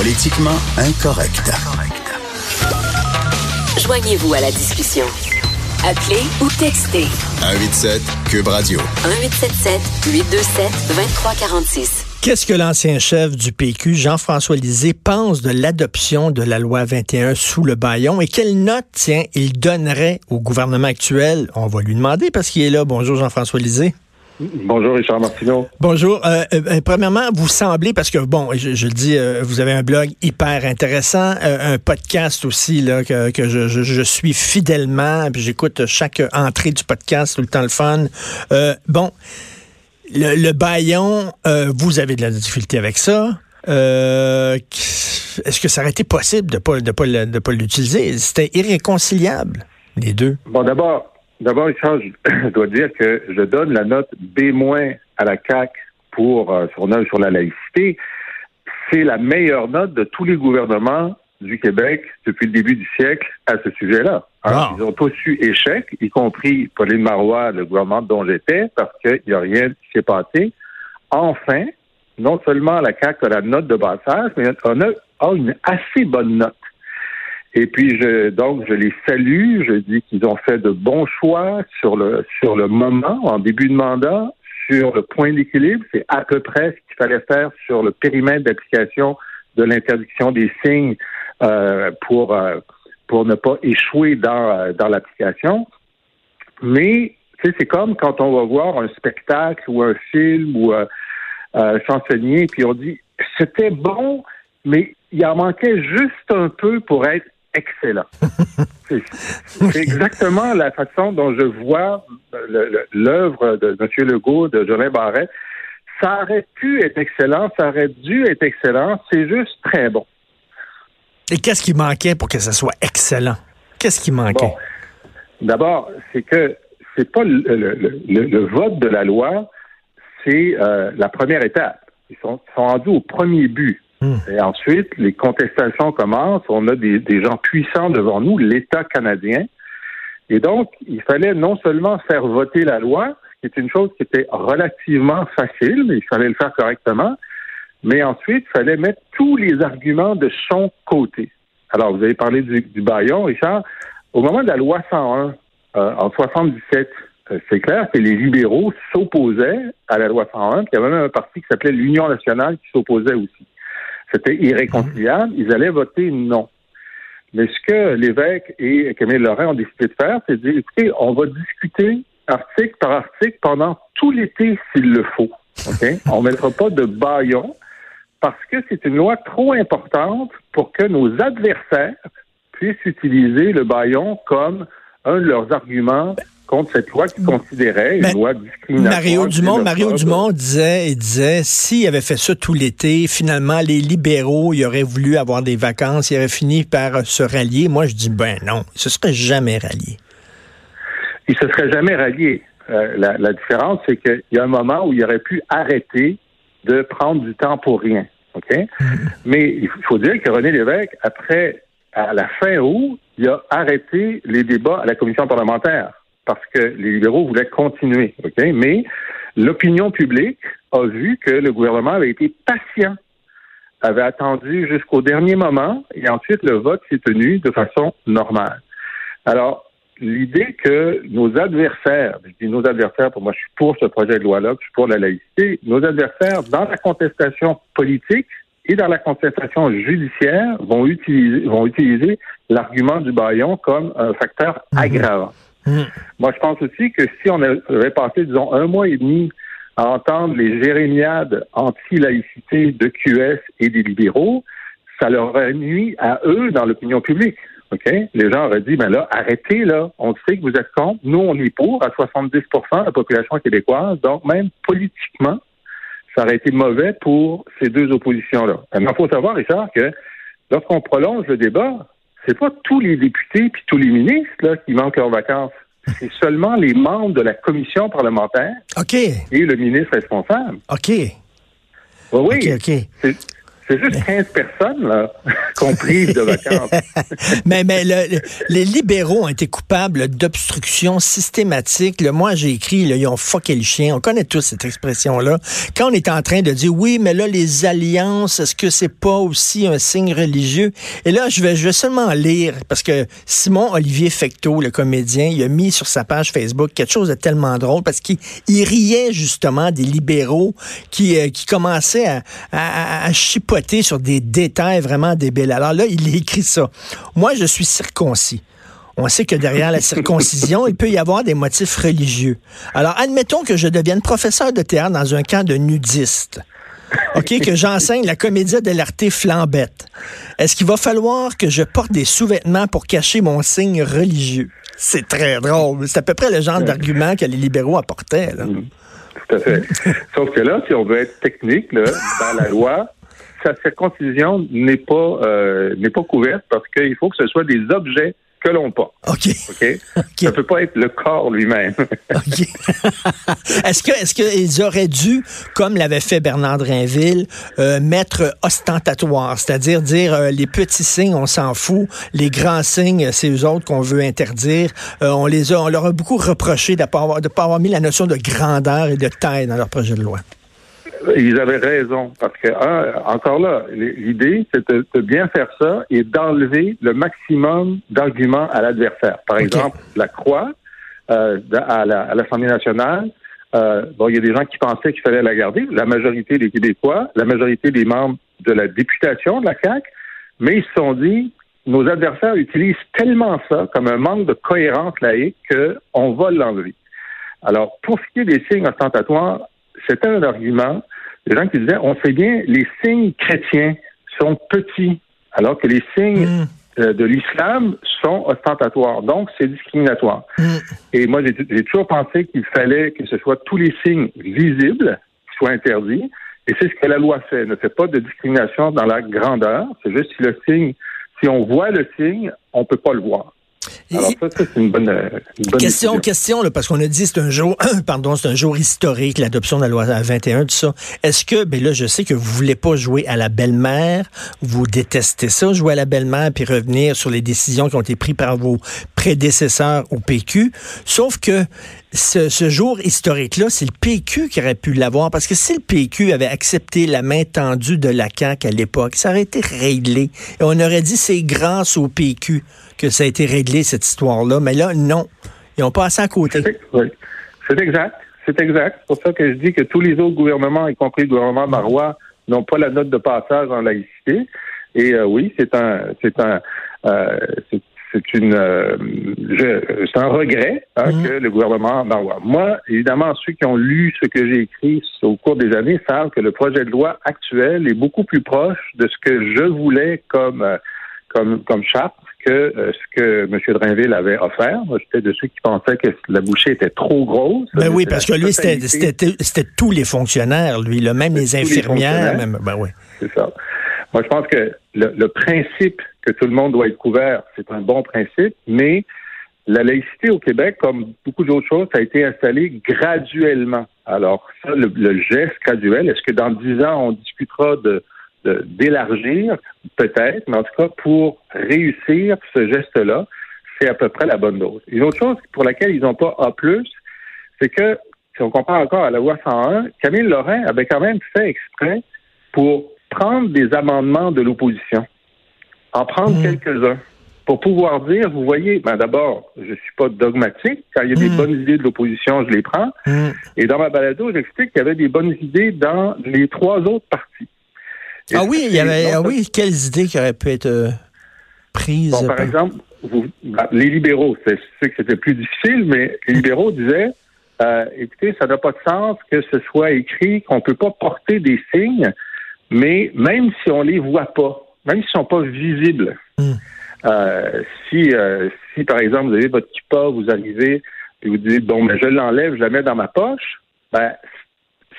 Politiquement incorrect. Joignez-vous à la discussion. Appelez ou textez 187 Cube Radio. 1877 827 2346. Qu'est-ce que l'ancien chef du PQ, Jean-François Lisée, pense de l'adoption de la loi 21 sous le baillon et quelle note, tiens, il donnerait au gouvernement actuel? On va lui demander parce qu'il est là. Bonjour Jean-François Lisée. Bonjour Richard Martineau. Bonjour. Euh, euh, euh, premièrement, vous semblez, parce que bon, je, je le dis, euh, vous avez un blog hyper intéressant, un podcast aussi là que, que je, je, je suis fidèlement, puis j'écoute chaque entrée du podcast, tout le temps le fun. Bon, le, le baillon, vous avez de la difficulté avec ça. Est-ce que ça aurait été possible de ne pas, de pas, de pas l'utiliser? C'était irréconciliable, les deux. Bon, d'abord, d'abord, Richard, je, dois dire que je donne la note B- à la CAC pour euh, son œuvre sur la laïcité. C'est la meilleure note de tous les gouvernements du Québec depuis le début du siècle à ce sujet-là. Wow. Ils ont tous eu échec, y compris Pauline Marois, le gouvernement dont j'étais, parce qu'il n'y a rien qui s'est passé. Enfin, non seulement la CAC a la note de passage, mais on a, a une assez bonne note. Et puis je donc je les salue, je dis qu'ils ont fait de bons choix sur le sur le moment en début de mandat, sur le point d'équilibre, c'est à peu près ce qu'il fallait faire sur le périmètre d'application de l'interdiction des signes euh, pour euh, pour ne pas échouer dans euh, dans l'application. Mais c'est comme quand on va voir un spectacle ou un film ou euh, euh, s'enseigner, puis on dit c'était bon, mais il en manquait juste un peu pour être excellent. c'est exactement la façon dont je vois l'œuvre de M. Legault, de Jolin Barrette. Ça aurait pu être excellent, ça aurait dû être excellent, c'est juste très bon. Et qu'est-ce qui manquait pour que ça soit excellent? Qu'est-ce qui manquait? Bon. D'abord, c'est que c'est pas le, le- le- le- le vote de la loi, c'est euh, la première étape. Ils sont, sont rendus au premier but. Hmm. Et ensuite, les contestations commencent. On a des, gens puissants devant nous, l'État canadien. Et donc, il fallait non seulement faire voter la loi, qui est une chose qui était relativement facile, mais il fallait le faire correctement, mais ensuite, il fallait mettre tous les arguments de son côté. Alors, vous avez parlé du, du baillon, Richard. Au moment de la loi 101, euh, en 77, euh, c'est clair que les libéraux s'opposaient à la loi 101, puis il y avait même un parti qui s'appelait l'Union nationale qui s'opposait aussi. C'était irréconciliable. Ils allaient voter non. Mais ce que l'évêque et Camille Laurent ont décidé de faire, c'est de dire, écoutez, on va discuter article par article pendant tout l'été s'il le faut. OK? on ne mettra pas de baillon parce que c'est une loi trop importante pour que nos adversaires puissent utiliser le baillon comme un de leurs arguments contre cette loi qu'ils considéraient une loi discriminatoire. Mario Dumont, Mario. Dumont disait, il disait, s'il avait fait ça tout l'été, finalement, les libéraux, ils auraient voulu avoir des vacances, ils auraient fini par euh, se rallier. Moi, je dis, ben non, ils se seraient jamais ralliés. il se serait jamais rallié. Euh, la, la différence, c'est qu'il y a un moment où il aurait pu arrêter de prendre du temps pour rien. OK? Mais il faut dire que René Lévesque, après, à la fin août, il a arrêté les débats à la commission parlementaire parce que les libéraux voulaient continuer. OK? Mais l'opinion publique a vu que le gouvernement avait été patient, avait attendu jusqu'au dernier moment et ensuite le vote s'est tenu de façon normale. Alors, l'idée que nos adversaires, je dis nos adversaires, pour moi, je suis pour ce projet de loi-là, je suis pour la laïcité, nos adversaires, dans la contestation politique et dans la contestation judiciaire, vont utiliser, vont utiliser l'argument du baillon comme un facteur aggravant. Moi, je pense aussi que si on avait passé, disons, un mois et demi à entendre les jérémiades anti-laïcité de QS et des libéraux, ça leur aurait nuit à eux dans l'opinion publique. OK? Les gens auraient dit, ben là, arrêtez, là. On sait que vous êtes contre. Nous, on est pour à 70% de la population québécoise. Donc, même politiquement, ça aurait été mauvais pour ces deux oppositions-là. Maintenant, il faut savoir, Richard, que lorsqu'on prolonge le débat, c'est pas tous les députés puis tous les ministres là, qui manquent leurs vacances. C'est seulement les membres de la commission parlementaire OK, et le ministre responsable. OK, Oui, oui. OK, OK. C'est- juste 15 personnes, là, qu'on prive de vacances. mais mais les libéraux ont été coupables d'obstruction systématique. Le, moi, j'ai écrit, là, ils ont fucké le chien. On connaît tous cette expression-là. Quand on est en train de dire, oui, mais là, les alliances, est-ce que c'est pas aussi un signe religieux? Et là, je vais, je vais seulement lire, parce que Simon Olivier Fecteau, le comédien, il a mis sur sa page Facebook quelque chose de tellement drôle, parce qu'il riait justement des libéraux qui, euh, qui commençaient à, à, à chipoter sur des détails vraiment débiles. Alors là, il écrit ça. Moi, je suis circoncis. On sait que derrière la circoncision, il peut y avoir des motifs religieux. Alors, admettons que je devienne professeur de théâtre dans un camp de nudistes. OK, que j'enseigne la comédie de l'arté flambette. Est-ce qu'il va falloir que je porte des sous-vêtements pour cacher mon signe religieux? C'est très drôle. C'est à peu près le genre d'argument que les libéraux apportaient. Là. Mm. Tout à fait. Sauf que là, si on veut être technique, dans la loi, sa circoncision n'est pas euh, n'est pas couverte parce qu'il faut que ce soit des objets que l'on porte. OK. OK? Ça peut pas être le corps lui-même. OK. est-ce que est-ce qu'ils auraient dû, comme l'avait fait Bernard Drinville, euh, mettre ostentatoire, c'est-à-dire dire, euh, les petits signes, on s'en fout, les grands signes, c'est eux autres qu'on veut interdire. on les a, on leur a beaucoup reproché de ne pas avoir, de pas avoir mis la notion de grandeur et de taille dans leur projet de loi. Ils avaient raison, parce que, encore là, l'idée, c'est de, bien faire ça et d'enlever le maximum d'arguments à l'adversaire. Par exemple, la croix euh, à l'Assemblée nationale, euh, bon, il y a des gens qui pensaient qu'il fallait la garder, la majorité des Québécois, la majorité des membres de la députation de la CAQ, mais ils se sont dit, nos adversaires utilisent tellement ça comme un manque de cohérence laïque qu'on va l'enlever. Alors, pour ce qui est des signes ostentatoires, c'était un argument. Les gens qui disaient, on sait bien, les signes chrétiens sont petits, alors que les signes mm. euh, de l'islam sont ostentatoires. Donc, c'est discriminatoire. Mm. Et moi, j'ai toujours pensé qu'il fallait que ce soit tous les signes visibles qui soient interdits. Et c'est ce que la loi fait. Elle ne fait pas de discrimination dans la grandeur. C'est juste si le signe, si on voit le signe, on peut pas le voir. Alors ça, c'est une bonne, question, question, parce qu'on a dit c'est un jour, pardon, c'est un jour historique, l'adoption de la loi 21, tout ça. Est-ce que, ben là, je sais que vous voulez pas jouer à la belle-mère, vous détestez ça, jouer à la belle-mère puis revenir sur les décisions qui ont été prises par vos prédécesseurs au PQ. Sauf que ce, jour historique-là, c'est le PQ qui aurait pu l'avoir, parce que si le PQ avait accepté la main tendue de la CAQ à l'époque, ça aurait été réglé. Et on aurait dit c'est grâce au PQ que ça a été réglé, cette histoire-là. Mais là, non. Ils ont passé à côté. C'est exact. C'est exact. C'est pour ça que je dis que tous les autres gouvernements, y compris le gouvernement Marois, n'ont pas la note de passage en laïcité. Et euh, oui, c'est un, c'est un, euh, c'est une, euh, c'est un regret hein, mm. que le gouvernement. Moi, évidemment, ceux qui ont lu ce que j'ai écrit au cours des années savent que le projet de loi actuel est beaucoup plus proche de ce que je voulais comme comme comme charte que euh, ce que M. Drainville avait offert. Moi, j'étais de ceux qui pensaient que la bouchée était trop grosse. Ben oui, parce que lui, c'était tous les fonctionnaires, lui, là, même les infirmières. même, ben oui. C'est ça. Moi, je pense que le, principe que tout le monde doit être couvert, c'est un bon principe, mais la laïcité au Québec, comme beaucoup d'autres choses, a été installé graduellement. Alors, ça, le, le geste graduel, est-ce que dans dix ans, on discutera de d'élargir, peut-être, mais en tout cas, pour réussir ce geste-là, c'est à peu près la bonne dose. Une autre chose pour laquelle ils n'ont pas A+, c'est que, si on compare encore à la loi 101, Camille Lorrain avait quand même fait exprès pour prendre des amendements de l'opposition, en prendre mmh. quelques-uns, pour pouvoir dire, vous voyez, ben d'abord, je suis pas dogmatique. Quand il y a des mmh. bonnes idées de l'opposition, je les prends. Mmh. Et dans ma balado, j'explique qu'il y avait des bonnes idées dans les trois autres partis. Ah oui, il y avait, ah oui, quelles idées qui auraient pu être euh, prises? par, exemple, ben, les libéraux, c'est que c'était plus difficile, mais les libéraux disaient, euh, écoutez, ça n'a pas de sens que ce soit écrit qu'on ne peut pas porter des signes, mais même si on les voit pas, même s'ils sont pas visibles, hmm. euh, si, si par exemple vous avez votre kippa, vous arrivez et vous dites bon, ben je l'enlève, je la mets dans ma poche, ben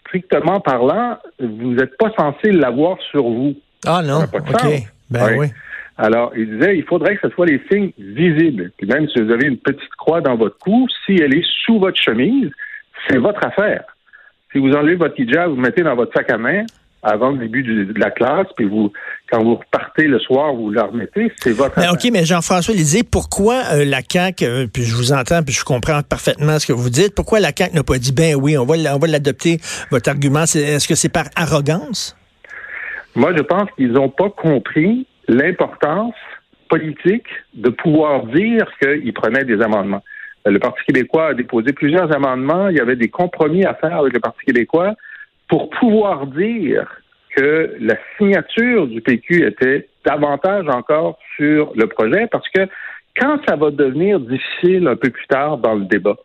strictement parlant, vous n'êtes pas censé l'avoir sur vous. Ah non, OK. Ben oui. Alors, il disait, il faudrait que ce soit les signes visibles. Puis même si vous avez une petite croix dans votre cou, si elle est sous votre chemise, c'est votre affaire. Si vous enlevez votre hijab, vous mettez dans votre sac à main, avant le début du- de la classe, puis vous, quand vous repartez le soir, vous la remettez, c'est votre Mais. OK, mais Jean-François Lisée, pourquoi euh, la CAQ, euh, puis je vous entends, puis je comprends parfaitement ce que vous dites, pourquoi la CAQ n'a pas dit, ben oui, on va, on va l'adopter, votre argument, c'est- est-ce que c'est par arrogance? Moi, je pense qu'ils n'ont pas compris l'importance politique de pouvoir dire qu'ils prenaient des amendements. Euh, Le Parti québécois a déposé plusieurs amendements. Il y avait des compromis à faire avec le Parti québécois pour pouvoir dire que la signature du PQ était davantage encore sur le projet parce que quand ça va devenir difficile un peu plus tard dans le débat,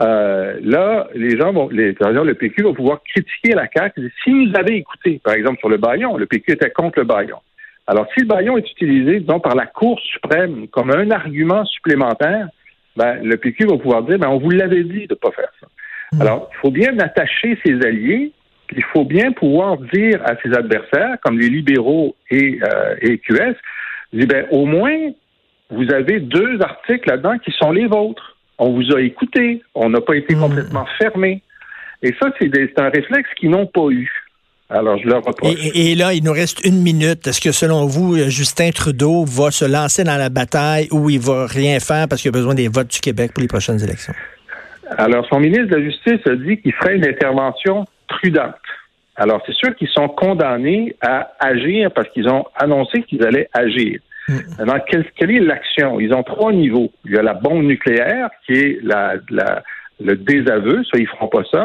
euh, là, les gens vont, les, le PQ va pouvoir critiquer la CAQ. Si vous avez écouté, par exemple, sur le baillon, le PQ était contre le baillon. Alors, si le baillon est utilisé, disons, par la Cour suprême comme un argument supplémentaire, ben, le PQ va pouvoir dire, ben, on vous l'avait dit de ne pas faire ça. Alors, il faut bien attacher ses alliés, puis il faut bien pouvoir dire à ses adversaires, comme les libéraux et, euh, et QS, dire, ben, au moins, vous avez deux articles là-dedans qui sont les vôtres. On vous a écouté, on n'a pas été complètement fermé. Et ça, c'est un réflexe qu'ils n'ont pas eu. Alors, je leur reproche. Et, et- et là, il nous reste une minute. Est-ce que selon vous, euh, Justin Trudeau va se lancer dans la bataille ou il va rien faire parce qu'il a besoin des votes du Québec pour les prochaines élections? Alors, son ministre de la Justice a dit qu'il ferait une intervention prudente. Alors, c'est sûr qu'ils sont condamnés à agir parce qu'ils ont annoncé qu'ils allaient agir. Maintenant, quelle, quelle est l'action? Ils ont trois niveaux. Il y a la bombe nucléaire, qui est la, la- le désaveu, ça, ils feront pas ça.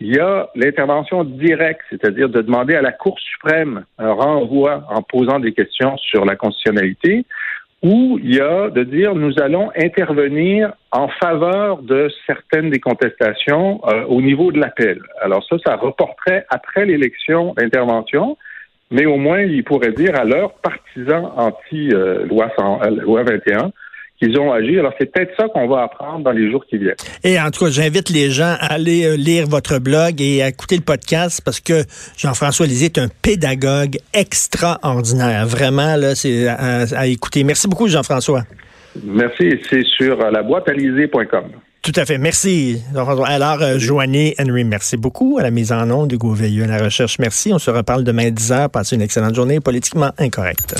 Il y a l'intervention directe, c'est-à-dire de demander à la Cour suprême un renvoi en posant des questions sur la constitutionnalité, ou il y a de dire nous allons intervenir en faveur de certaines des contestations euh, au niveau de l'appel. Alors ça, ça reporterait après l'élection d'intervention, mais au moins ils pourraient dire à leurs partisans anti-loi loi 21 qu'ils ont agi. Alors c'est peut-être ça qu'on va apprendre dans les jours qui viennent. Et en tout cas, j'invite les gens à aller euh, lire votre blog et à écouter le podcast parce que Jean-François Lisée est un pédagogue extraordinaire. Vraiment, là, c'est à, à écouter. Merci beaucoup, Jean-François. Merci. C'est sur euh, la boîte Tout à fait. Merci. Jean-François. Alors, euh, Joanie Henry, merci beaucoup à la mise en onde, Hugo Veilleux à la recherche. Merci. On se reparle demain à 10h. Passez une excellente journée politiquement incorrecte.